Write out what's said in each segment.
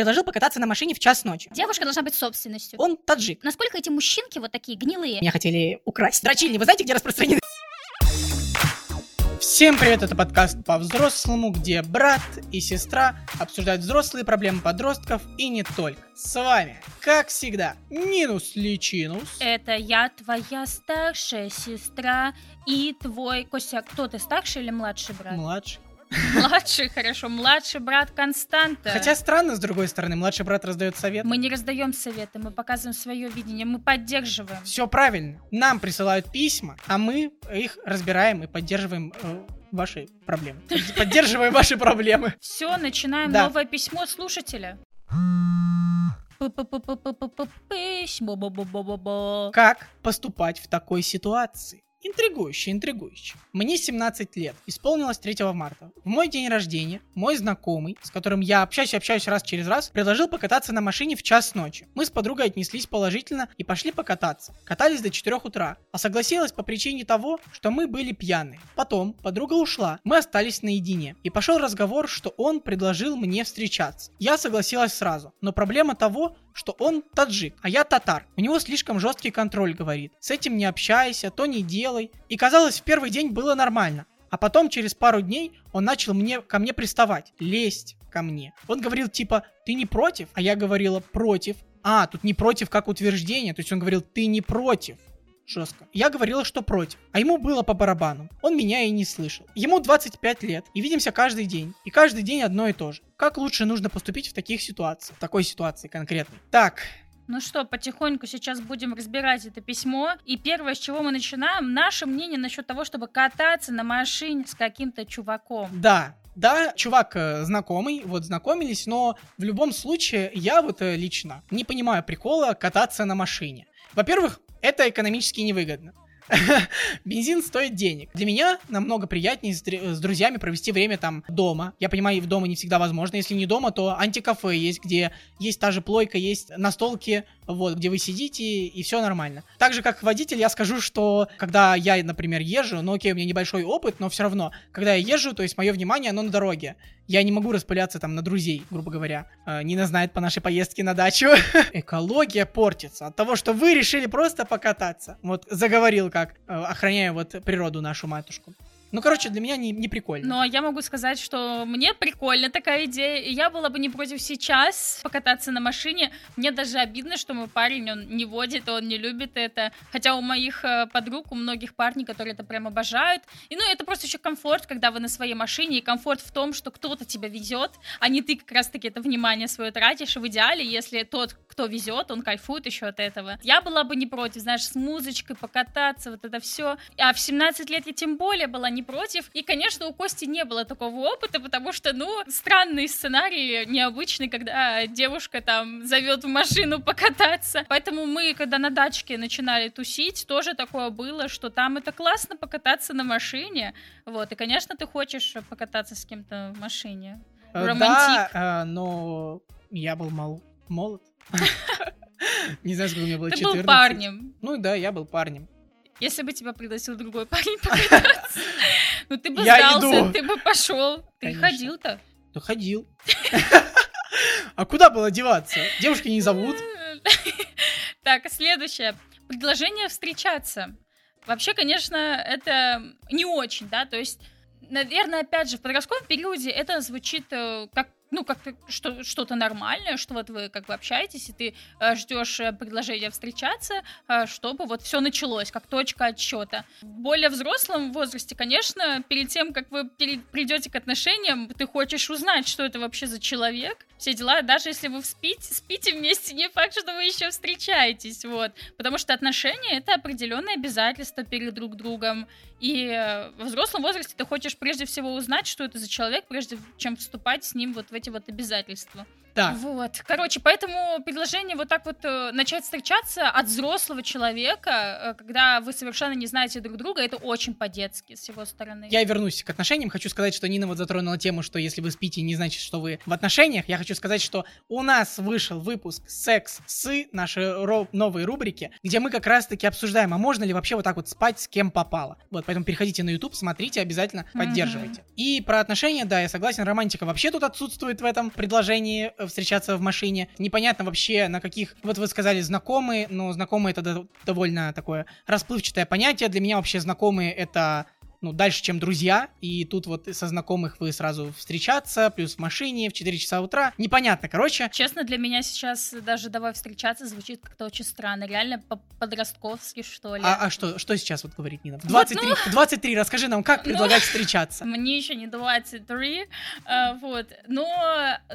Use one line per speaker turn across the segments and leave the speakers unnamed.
предложил покататься на машине в час ночи.
Девушка должна быть собственностью.
Он таджик.
Насколько эти мужчинки вот такие гнилые?
Меня хотели украсть. Дрочильни, вы знаете, где распространены? Всем привет, это подкаст по-взрослому, где брат и сестра обсуждают взрослые проблемы подростков и не только. С вами, как всегда, Нинус Личинус.
Это я, твоя старшая сестра и твой... Костя, кто ты, старший или младший брат?
Младший.
Младший, хорошо, младший брат Константа.
Хотя странно, с другой стороны, младший брат раздает совет.
Мы не раздаем советы, мы показываем свое видение, мы поддерживаем.
Все правильно. Нам присылают письма, а мы их разбираем и поддерживаем э, ваши проблемы. Поддерживаем ваши проблемы.
Все, начинаем
Да.
новое письмо слушателя. Письмо.
Как поступать в такой ситуации? Интригующе, интригующе. Мне 17 лет, исполнилось 3 марта. В мой день рождения мой знакомый, с которым я общаюсь общаюсь раз через раз, предложил покататься на машине в час ночи. Мы с подругой отнеслись положительно и пошли покататься. Катались до 4 утра, а согласилась по причине того, что мы были пьяны. Потом подруга ушла, мы остались наедине. И пошел разговор, что он предложил мне встречаться. Я согласилась сразу, но проблема того, что он таджик, а я татар. У него слишком жесткий контроль, говорит. С этим не общайся, то не делай. И казалось, в первый день было нормально. А потом, через пару дней, он начал мне, ко мне приставать, лезть ко мне. Он говорил типа, ты не против? А я говорила, против. А, тут не против как утверждение, то есть он говорил, ты не против. Жестко. Я говорила, что против. А ему было по барабану. Он меня и не слышал. Ему 25 лет. И видимся каждый день. И каждый день одно и то же. Как лучше нужно поступить в таких ситуациях? В такой ситуации конкретной. Так,
Ну что, потихоньку сейчас будем разбирать это письмо. И первое, с чего мы начинаем, наше мнение насчет того, чтобы кататься на машине с каким-то чуваком.
Да, да, чувак э, знакомый, вот знакомились, но в любом случае я вот э, лично не понимаю прикола кататься на машине. Во-первых, это экономически невыгодно. Бензин стоит денег. Для меня намного приятнее с, др- с друзьями провести время там дома. Я понимаю, и в дома не всегда возможно. Если не дома, то антикафе есть, где есть та же плойка, есть настолки, вот, где вы сидите, и все нормально. Так же, как водитель, я скажу, что когда я, например, езжу, ну окей, у меня небольшой опыт, но все равно, когда я езжу, то есть мое внимание, оно на дороге. Я не могу распыляться там на друзей, грубо говоря. Э, Нина знает по нашей поездке на дачу. Экология портится от того, что вы решили просто покататься. Вот заговорил как, э, охраняю вот природу нашу матушку. Ну, короче, для меня не, не прикольно.
Но я могу сказать, что мне прикольна такая идея, и я была бы не против сейчас покататься на машине. Мне даже обидно, что мой парень, он не водит, он не любит это. Хотя у моих э, подруг, у многих парней, которые это прям обожают. И ну, это просто еще комфорт, когда вы на своей машине, и комфорт в том, что кто-то тебя везет, а не ты как раз-таки это внимание свое тратишь. В идеале, если тот, кто везет, он кайфует еще от этого. Я была бы не против, знаешь, с музычкой покататься, вот это все. А в 17 лет я тем более была не против. И, конечно, у Кости не было такого опыта, потому что, ну, странный сценарий, необычный, когда девушка там зовет в машину покататься. Поэтому мы, когда на дачке начинали тусить, тоже такое было, что там это классно покататься на машине. Вот, и, конечно, ты хочешь покататься с кем-то в машине.
Э,
романтик.
Да, э, но я был мал- молод. Не знаю, сколько мне было,
Ты
14.
был парнем.
Ну да, я был парнем.
Если бы тебя пригласил другой парень покататься, ну ты бы сдался, ты бы пошел. Ты ходил-то.
Ну, ходил. А куда было деваться? Девушки не зовут.
Так, следующее. Предложение встречаться. Вообще, конечно, это не очень, да, то есть, наверное, опять же, в подростковом периоде это звучит э, как ну, как что, что-то нормальное, что вот вы как бы общаетесь, и ты э, ждешь э, предложения встречаться, э, чтобы вот все началось, как точка отсчета. В более взрослом возрасте, конечно, перед тем, как вы пере- придете к отношениям, ты хочешь узнать, что это вообще за человек, все дела, даже если вы спите, спите вместе, не факт, что вы еще встречаетесь, вот. Потому что отношения — это определенное обязательство перед друг другом. И э, во взрослом возрасте ты хочешь прежде всего узнать, что это за человек, прежде чем вступать с ним вот в эти вот обязательства.
Да.
Вот. Короче, поэтому предложение вот так вот э, начать встречаться от взрослого человека, э, когда вы совершенно не знаете друг друга, это очень по-детски с его стороны.
Я вернусь к отношениям. Хочу сказать, что Нина вот затронула тему, что если вы спите, не значит, что вы в отношениях. Я хочу сказать, что у нас вышел выпуск «Секс с» нашей ро- новой рубрики, где мы как раз-таки обсуждаем, а можно ли вообще вот так вот спать с кем попало. Вот, поэтому переходите на YouTube, смотрите, обязательно поддерживайте. И про отношения, да, я согласен, романтика вообще тут отсутствует в этом предложении. Э, встречаться в машине. Непонятно вообще на каких... Вот вы сказали знакомые, но знакомые это до- довольно такое расплывчатое понятие. Для меня вообще знакомые это ну, дальше, чем друзья, и тут вот со знакомых вы сразу встречаться, плюс в машине в 4 часа утра. Непонятно, короче.
Честно, для меня сейчас даже давай встречаться звучит как-то очень странно. Реально по-подростковски, что ли.
А, а что, что сейчас вот говорит Нина? В
Вот,
23, в 23 расскажи нам, как
Ну.
предлагать встречаться?
Мне еще не 23, а, вот. Но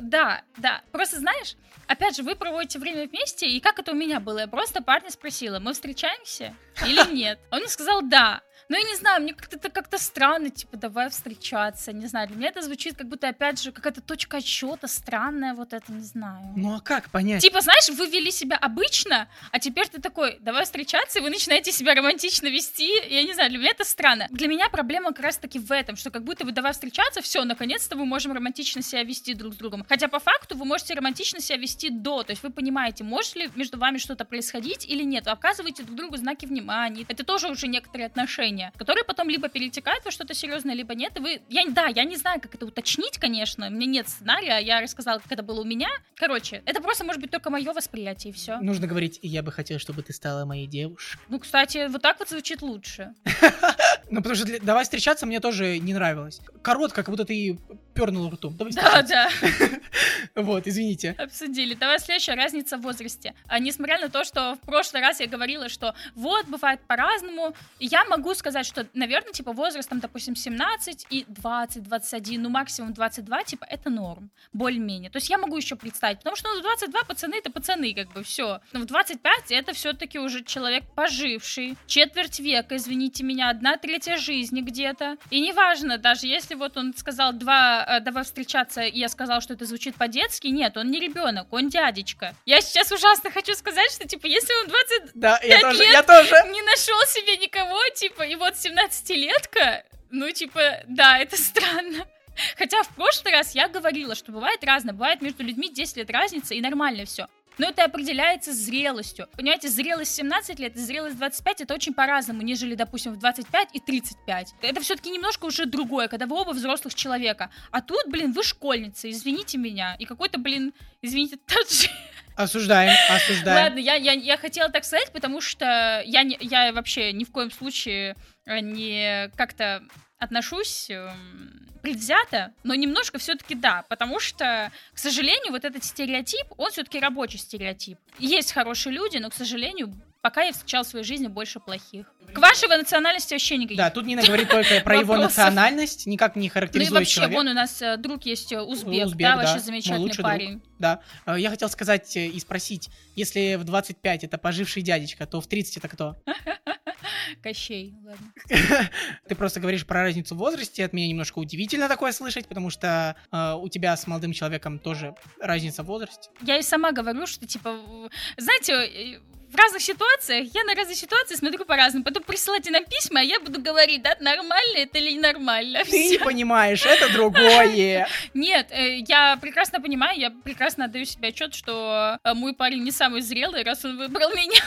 да, да. Просто знаешь, опять же, вы проводите время вместе, и как это у меня было? Я просто парня спросила, мы встречаемся или нет? Он мне сказал да. Ну, я не знаю, мне как-то это как-то странно, типа, давай встречаться, не знаю. Для меня это звучит как будто, опять же, какая-то точка отсчета странная, вот это, не знаю.
Ну а как понять?
Типа, знаешь, вы вели себя обычно, а теперь ты такой, давай встречаться, и вы начинаете себя романтично вести. Я не знаю, для меня это странно. Для меня проблема как раз-таки в этом, что как будто бы давай встречаться, все, наконец-то мы можем романтично себя вести друг с другом. Хотя по факту вы можете романтично себя вести до, то есть вы понимаете, может ли между вами что-то происходить или нет. Вы оказываете друг другу знаки внимания. Это тоже уже некоторые отношения, которые потом либо перетекают во что-то серьезное, либо нет. И вы, я, да, я не знаю, как это уточнить, конечно. У меня нет сценария, я рассказала, как это было у меня. Короче, это просто может быть только мое восприятие, и все.
Нужно говорить, я бы хотел, чтобы ты стала моей девушкой.
Ну, кстати, вот так вот звучит лучше.
Ну, потому что для- давай встречаться мне тоже не нравилось. Коротко, как будто ты пернул ртом. Давай
Да, да,
Вот, извините.
обсудили. Давай следующая разница в возрасте. А, несмотря на то, что в прошлый раз я говорила, что вот, бывает по-разному, я могу сказать, что, наверное, типа возраст, там, допустим, 17 и 20, 21, ну, максимум 22, типа, это норм, более-менее. То есть я могу еще представить, потому что ну, в 22 пацаны это пацаны, как бы, все. Но в 25 это все-таки уже человек поживший, четверть века, извините меня, одна третья жизни где-то. И неважно, даже если вот он сказал два, э, давай встречаться, и я сказал, что это звучит по-детски, нет, он не ребенок, он дядечка. Я сейчас ужасно хочу сказать, что, типа, если он 20
Да, я тоже,
лет?
я тоже.
не нашел себе никого, типа, и вот 17-летка, ну, типа, да, это странно. Хотя в прошлый раз я говорила, что бывает разное, бывает между людьми 10 лет разница, и нормально все. Но это определяется зрелостью. Понимаете, зрелость 17 лет и зрелость 25 это очень по-разному, нежели, допустим, в 25 и 35. Это все-таки немножко уже другое, когда вы оба взрослых человека. А тут, блин, вы школьница, извините меня. И какой-то, блин, извините, таджик.
Осуждаем, осуждаем.
Ладно, я, я, я хотела так сказать, потому что я, не, я вообще ни в коем случае э, не как-то отношусь эм, предвзято, но немножко все-таки да, потому что, к сожалению, вот этот стереотип, он все-таки рабочий стереотип. Есть хорошие люди, но, к сожалению, пока я встречала в своей жизни больше плохих. К вашей национальности вообще никаких.
Да, тут Нина говорит только про его национальность, никак не
ну и
характеризует
вообще, вон у нас э, друг есть э, узбек, да, вообще замечательный парень.
Да. Э, Я хотел сказать и спросить, если в 25 это поживший дядечка, то в 30 это кто?
Кощей, ладно.
Ты просто говоришь про разницу в возрасте, от меня немножко удивительно такое слышать, потому что э, у тебя с молодым человеком тоже разница в возрасте.
Я и сама говорю, что, типа, знаете, в разных ситуациях, я на разные ситуации смотрю по-разному. Потом присылайте нам письма, а я буду говорить, да, нормально это или ненормально.
Ты не
Всё.
понимаешь, это другое.
Нет, э, я прекрасно понимаю, я прекрасно отдаю себе отчет, что э, мой парень не самый зрелый, раз он выбрал меня.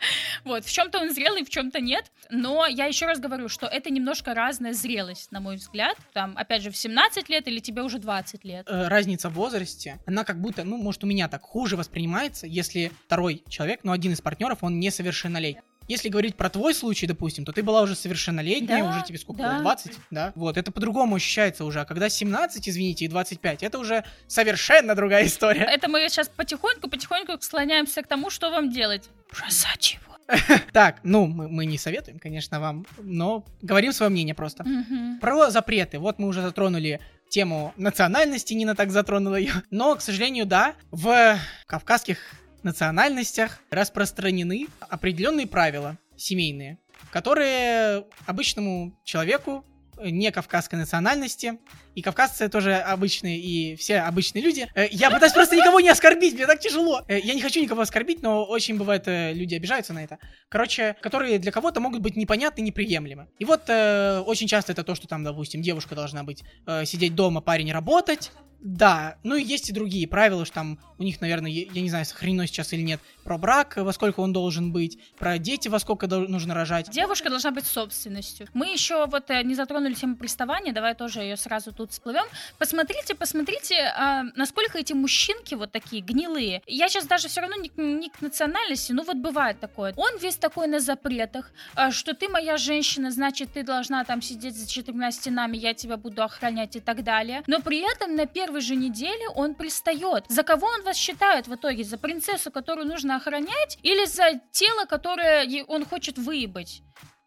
Вот, в чем-то он зрелый, в чем-то нет. Но я еще раз говорю, что это немножко разная зрелость, на мой взгляд. Там, опять же, в 17 лет или тебе уже 20 лет.
Э, Разница в возрасте, она как будто, ну, может, у меня так хуже воспринимается, если второй человек, ну, один из партнеров, он несовершеннолетний. Если говорить про твой случай, допустим, то ты была уже совершеннолетняя,
Да,
уже тебе сколько
да.
было, 20, да? Вот, это по-другому ощущается уже. А когда 17, извините, и 25, это уже совершенно другая история.
Это мы сейчас потихоньку-потихоньку склоняемся к тому, что вам делать. Бросать его.
Так, ну, мы, мы не советуем, конечно, вам, но говорим свое мнение просто.
Мгм.
Про запреты. Вот мы уже затронули тему национальности, Нина так затронула ее. Но, к сожалению, да, в кавказских национальностях распространены определенные правила семейные, которые обычному человеку э, не кавказской национальности, и кавказцы тоже обычные, и все обычные люди. Э, Я пытаюсь просто никого не оскорбить, мне так тяжело. Э, Я не хочу никого оскорбить, но очень бывает, люди обижаются на это. Короче, которые для кого-то могут быть непонятны, неприемлемы. И вот очень часто это то, что там, допустим, девушка должна быть сидеть дома, парень работать. Да, ну и есть и другие правила, что там у них, наверное, я, не знаю, сохранено сейчас или нет, про брак, во сколько он должен быть, про дети, во сколько нужно рожать.
Девушка должна быть собственностью. Мы еще вот э, не затронули тему приставания, давай тоже ее сразу тут всплывем. Посмотрите, посмотрите, а, насколько эти мужчинки вот такие гнилые. Я сейчас даже все равно не, не к национальности, ну вот бывает такое. Он весь такой на запретах, а, что ты моя женщина, значит, ты должна там сидеть за четырьмя стенами, я тебя буду охранять и так далее. Но при этом на первой же неделе он пристает. За кого он вас считает в итоге? За принцессу, которую нужно охранять, или за тело, которое он хочет выебать?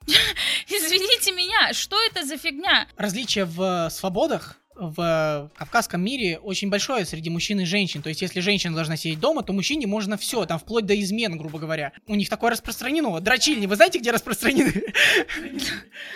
Извините меня, что это за фигня?
Различие в свободах в кавказском мире очень большое среди мужчин и женщин. То есть, если женщина должна сидеть дома, то мужчине можно все, там вплоть до измен, грубо говоря. У них такое распространено. Дрочильни, вы знаете, где распространены?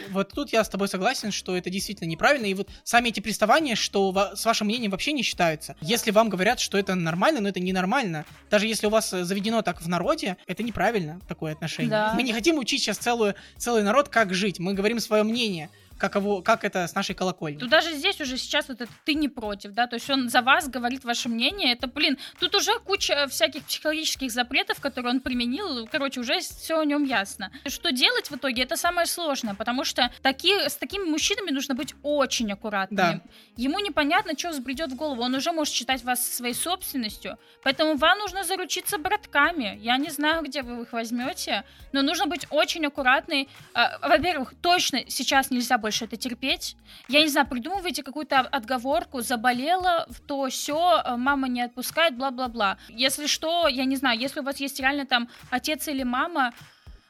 Вот тут я с тобой согласен, что это действительно неправильно. И вот сами эти приставания, что с вашим мнением вообще не считаются. Если вам говорят, что это нормально, но это ненормально. Даже если у вас заведено так в народе, это неправильно, такое отношение. Мы не хотим учить сейчас целую, целый народ, как жить. Мы говорим свое мнение каково, как это с нашей колокольни.
Тут даже здесь уже сейчас вот это ты не против, да, то есть он за вас говорит ваше мнение, это, блин, тут уже куча всяких психологических запретов, которые он применил, короче, уже все о нем ясно. Что делать в итоге, это самое сложное, потому что такие, с такими мужчинами нужно быть очень аккуратными. Да. Ему непонятно, что взбредет в голову, он уже может считать вас своей собственностью, поэтому вам нужно заручиться братками. Я не знаю, где вы их возьмете, но нужно быть очень аккуратной. А, во-первых, точно сейчас нельзя больше это терпеть. Я не знаю, придумывайте какую-то отговорку, заболела, то все, э, мама не отпускает, бла-бла-бла. Если что, я не знаю, если у вас есть реально там отец или мама,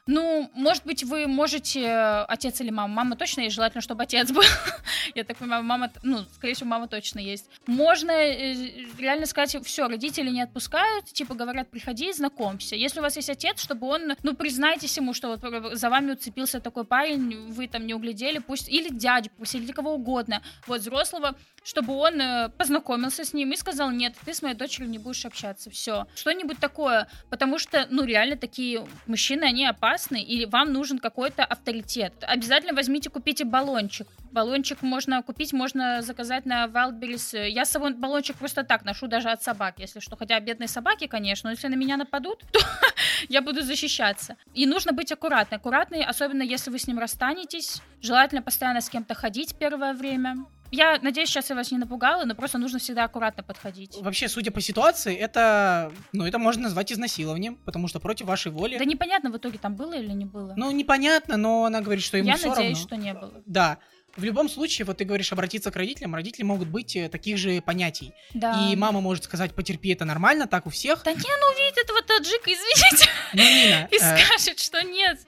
ну, может быть, вы можете, э, отец или мама, мама точно есть, желательно, чтобы отец был. Я так понимаю, мама, ну, скорее всего, мама точно есть. Можно э, реально сказать, все, родители не отпускают, типа говорят, приходи, знакомься. Если у вас есть отец, чтобы он, ну, признайтесь ему, что вот за вами уцепился такой парень, вы там не углядели, пусть, или дядю, пусть, или кого угодно, вот, взрослого, чтобы он э, познакомился с ним и сказал, нет, ты с моей дочерью не будешь общаться, все. Что-нибудь такое, потому что, ну, реально такие мужчины, они опасны, и вам нужен какой-то авторитет. Обязательно возьмите, купите баллончик. Баллончик можно купить, можно заказать на Wildberries. Я с собой баллончик просто так ношу, даже от собак, если что. Хотя бедные собаки, конечно, но если на меня нападут, то я буду защищаться. И нужно быть аккуратной. Аккуратной, особенно если вы с ним расстанетесь. Желательно постоянно с кем-то ходить первое время. Я надеюсь, сейчас я вас не напугала, но просто нужно всегда аккуратно подходить.
Вообще, судя по ситуации, это, ну, это можно назвать изнасилованием, потому что против вашей воли.
Да непонятно в итоге там было или не было.
Ну, непонятно, но она говорит, что ему
я
все
надеюсь,
равно.
что не было.
Да. В любом случае, вот ты говоришь обратиться к родителям, родители могут быть э, таких же понятий.
Да.
И мама может сказать, потерпи, это нормально, так у всех.
Да не, ну увидит этого таджика, извините.
Ну, Нина,
и э, скажет, что нет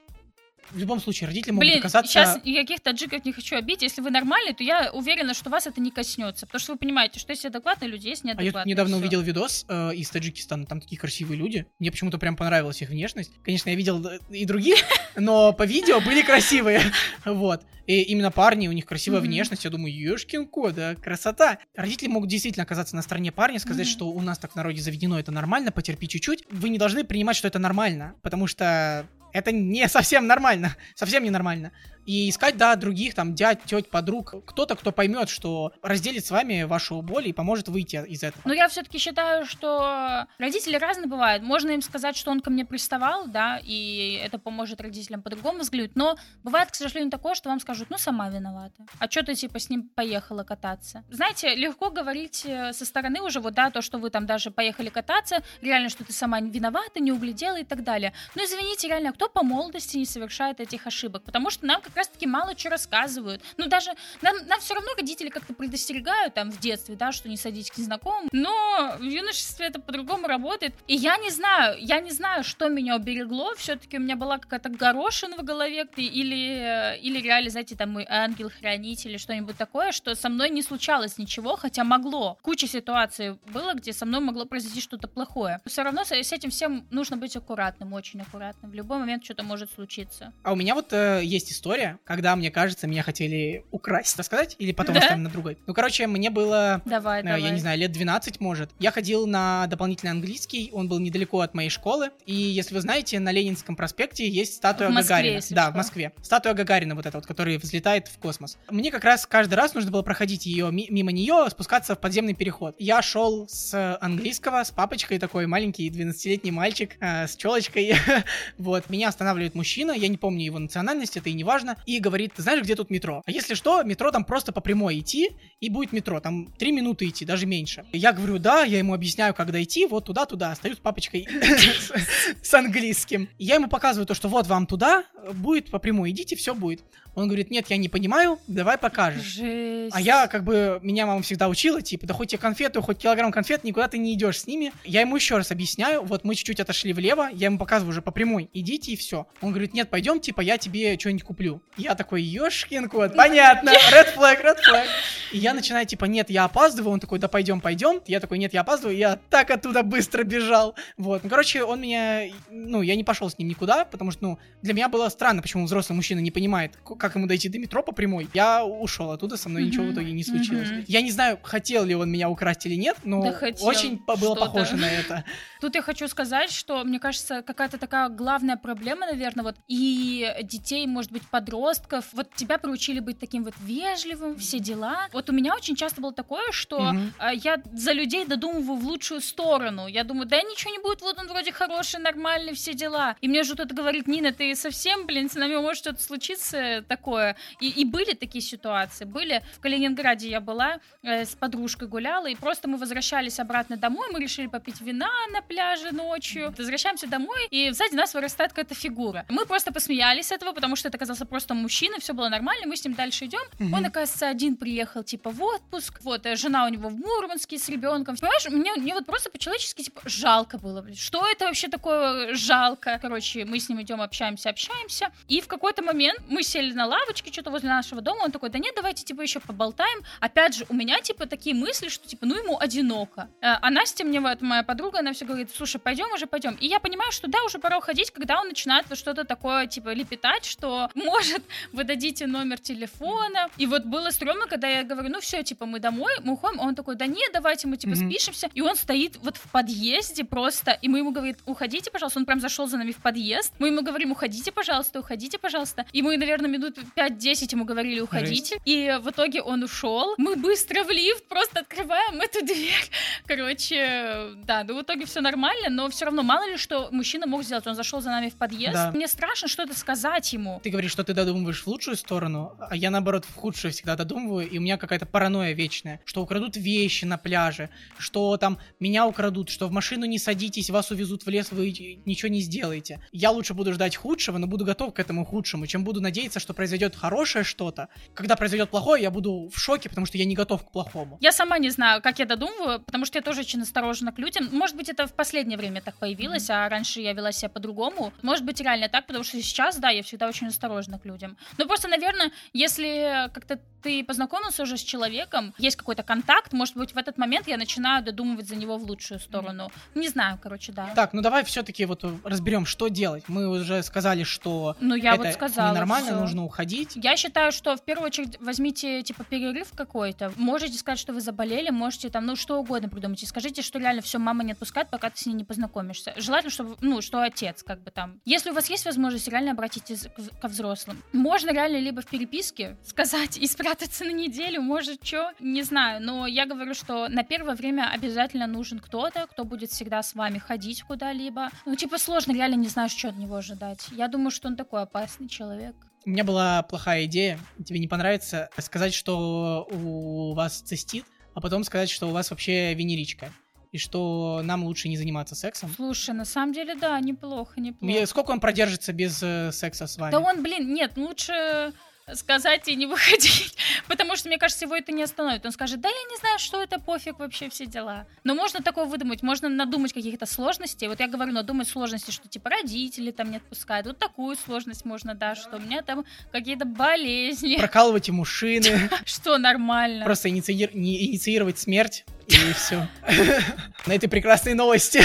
в любом случае, родители могут
Блин,
оказаться...
сейчас никаких таджиков не хочу обидеть. Если вы нормальный, то я уверена, что вас это не коснется. Потому что вы понимаете, что есть адекватные люди, есть неадекватные.
А я недавно все. увидел видос э, из Таджикистана, там такие красивые люди. Мне почему-то прям понравилась их внешность. Конечно, я видел э, и других, но по видео были красивые. Вот. И именно парни, у них красивая внешность. Я думаю, ешкин кода, красота. Родители могут действительно оказаться на стороне парня, сказать, что у нас так в народе заведено, это нормально, потерпи чуть-чуть. Вы не должны принимать, что это нормально, потому что это не совсем нормально, совсем не нормально. И искать, да, других, там, дядь, теть, подруг, кто-то, кто поймет, что разделит с вами вашу боль и поможет выйти из этого.
Но я все-таки считаю, что родители разные бывают. Можно им сказать, что он ко мне приставал, да, и это поможет родителям по-другому взглянуть. Но бывает, к сожалению, такое, что вам скажут, ну, сама виновата. А что ты, типа, с ним поехала кататься? Знаете, легко говорить э, со стороны уже, вот, да, то, что вы там даже поехали кататься, реально, что ты сама виновата, не углядела и так далее. Но извините, реально, кто по молодости не совершает этих ошибок? Потому что нам как раз-таки мало что рассказывают. Ну, даже нам, нам все равно родители как-то предостерегают там в детстве, да, что не садитесь к незнакомым. Но в юношестве это по-другому работает. И я не знаю, я не знаю, что меня уберегло. Все-таки у меня была какая-то горошина в голове или, или реально, знаете, там мой ангел-хранитель или что-нибудь такое, что со мной не случалось ничего, хотя могло. Куча ситуаций было, где со мной могло произойти что-то плохое. Все равно с этим всем нужно быть аккуратным, очень аккуратным. В любой момент что-то может случиться.
А у меня вот э, есть история, история, когда, мне кажется, меня хотели украсть, так сказать, или потом
Да?
оставим на другой. Ну, короче, мне было
Давай,
э,
давай.
я не знаю, лет 12, может. Я ходил на дополнительный английский, он был недалеко от моей школы. И если вы знаете, на Ленинском проспекте есть статуя
В Москве,
Гагарина. Да,
что.
в Москве. Статуя Гагарина вот эта вот, которая взлетает в космос. Мне как раз каждый раз нужно было проходить ее мимо нее, спускаться в подземный переход. Я шел с английского, с папочкой такой маленький 12-летний мальчик э, с челочкой. вот, меня останавливает мужчина, я не помню его национальность, это и не важно, и говорит, ты знаешь, где тут метро? А если что, метро там просто по прямой идти, и будет метро, там 3 минуты идти, даже меньше. Я говорю, да, я ему объясняю, как дойти, вот туда-туда, остаюсь с папочкой с- английским. Я ему показываю то, что вот вам туда, будет по прямой, идите, все будет. Он говорит, нет, я не понимаю, давай покажешь.
Жесть.
А я, как бы, меня мама всегда учила, типа, да хоть тебе конфеты, хоть килограмм конфет, никуда ты не идешь с ними. Я ему еще раз объясняю, вот мы чуть-чуть отошли влево, я ему показываю уже по прямой, идите и все. Он говорит, нет, пойдем, типа, я тебе что-нибудь куплю. Я такой, ёшкин кот, понятно, red flag, red flag. И я начинаю, типа, нет, я опаздываю, он такой, да пойдем, пойдем. Я такой, нет, я опаздываю, я так оттуда быстро бежал. Вот, ну, короче, он меня, ну, я не пошел с ним никуда, потому что, ну, для меня было странно, почему взрослый мужчина не понимает, как ему дойти до метро по прямой. Я ушел оттуда, со мной ничего в итоге не случилось. Я не знаю, хотел ли он меня украсть или нет, но
Да хотел
очень по- было похоже на это.
Тут я хочу сказать, что, мне кажется, какая-то такая главная проблема, наверное, вот и детей, может быть, подростков. Вот тебя приучили быть таким вот вежливым, все дела. Вот у меня очень часто было такое, что а, я за людей додумываю в лучшую сторону. Я думаю, да ничего не будет, вот он вроде хороший, нормальный, все дела. И мне же кто-то говорит, Нина, ты совсем, блин, с нами может что-то случиться такое. И, и были такие ситуации. Были в Калининграде я была, э, с подружкой гуляла, и просто мы возвращались обратно домой, мы решили попить вина на пляже ночью. Возвращаемся домой, и сзади нас вырастает какая-то фигура. Мы просто посмеялись с этого, потому что это оказался просто мужчина, все было нормально, мы с ним дальше идем.
Мгм.
Он, оказывается, один приехал, типа, в отпуск. Вот, э, жена у него в Мурманске с ребенком. Понимаешь, мне, мне вот просто по-человечески, типа, жалко было. блин. Что это вообще такое жалко? Короче, мы с ним идем, общаемся, общаемся. И в какой-то момент мы сели на лавочке что-то возле нашего дома. Он такой, да нет, давайте, типа, еще поболтаем. Опять же, у меня, типа, такие мысли, что, типа, ну, ему одиноко. Э, А Настя мне, вот, моя подруга, она все говорит, слушай, пойдем уже, пойдем. И я понимаю, что да, уже пора уходить, когда он начинает вот что-то такое, типа, лепетать, что может вы дадите номер телефона. И вот было стрёмно, когда я говорю, ну все, типа, мы домой, мы уходим, а он такой, да нет, давайте мы, типа, спишемся. И он стоит вот в подъезде просто, и мы ему говорим, уходите, пожалуйста. Он прям зашел за нами в подъезд. Мы ему говорим, уходите, пожалуйста, уходите, пожалуйста. И мы, наверное, минут 5-10 ему говорили, уходите. И в итоге он ушел. Мы быстро в лифт, просто открываем эту дверь. Короче, да, ну в итоге все нормально, но все равно мало ли что мужчина мог сделать. Он зашел за нами в подъезд.
Да.
Мне страшно что-то сказать ему.
Ты говоришь, что ты додумываешь в лучшую сторону, а я наоборот в худшую всегда додумываю, и у меня какая-то паранойя вечная, что украдут вещи на пляже, что там меня украдут, что в машину не садитесь, вас увезут в лес, вы ничего не сделаете. Я лучше буду ждать худшего, но буду готов к этому худшему, чем буду надеяться, что произойдет хорошее что-то. Когда произойдет плохое, я буду в шоке, потому что я не готов к плохому.
Я сама не знаю, как я додумываю, потому что я тоже очень осторожна к людям. Может быть, это в последнее время так появилось, а раньше я вела себя по-другому. Может быть, реально так, потому что сейчас, да, я всегда очень осторожна к людям. Но просто, наверное, если как-то ты познакомился уже с человеком, есть какой-то контакт, может быть, в этот момент я начинаю додумывать за него в лучшую сторону. Не знаю, короче, да.
Так, ну давай все-таки вот разберем, что делать. Мы уже сказали, что
Ну, я
это
вот сказала.
ненормально,
всё.
нужно уходить.
Я считаю, что в первую очередь возьмите типа перерыв какой-то. Можете сказать, что вы заболели, можете там, ну, что угодно придумайте. Скажите, что реально все, мама не отпускает, пока ты с ней не познакомишься. Желательно, чтобы, ну, что отец, как бы там. Если у вас есть возможность, реально обратитесь ко взрослым. Можно реально либо в переписке сказать и спрятаться на неделю, может, что, не знаю. Но я говорю, что на первое время обязательно нужен кто-то, кто будет всегда с вами ходить куда-либо. Ну, типа, сложно, реально не знаешь, что от него ожидать. Я думаю, что он такой опасный человек.
У меня была плохая идея, тебе не понравится, сказать, что у вас цистит, а потом сказать, что у вас вообще венеричка. И что нам лучше не заниматься сексом.
Слушай, на самом деле, да, неплохо, неплохо.
Сколько он продержится без э, секса с вами?
Да он, блин, нет, лучше сказать и не выходить, потому что, мне кажется, его это не остановит. Он скажет, да я не знаю, что это, пофиг вообще все дела. Но можно такое выдумать, можно надумать каких-то сложностей. Вот я говорю, надумать сложности, что типа родители там не отпускают. Вот такую сложность можно, да, что у меня там какие-то болезни.
Прокалывать ему шины,
Что нормально.
просто инициировать смерть. И все. На этой прекрасной новости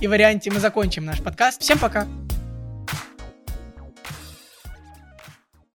и варианте мы закончим наш подкаст. Всем пока!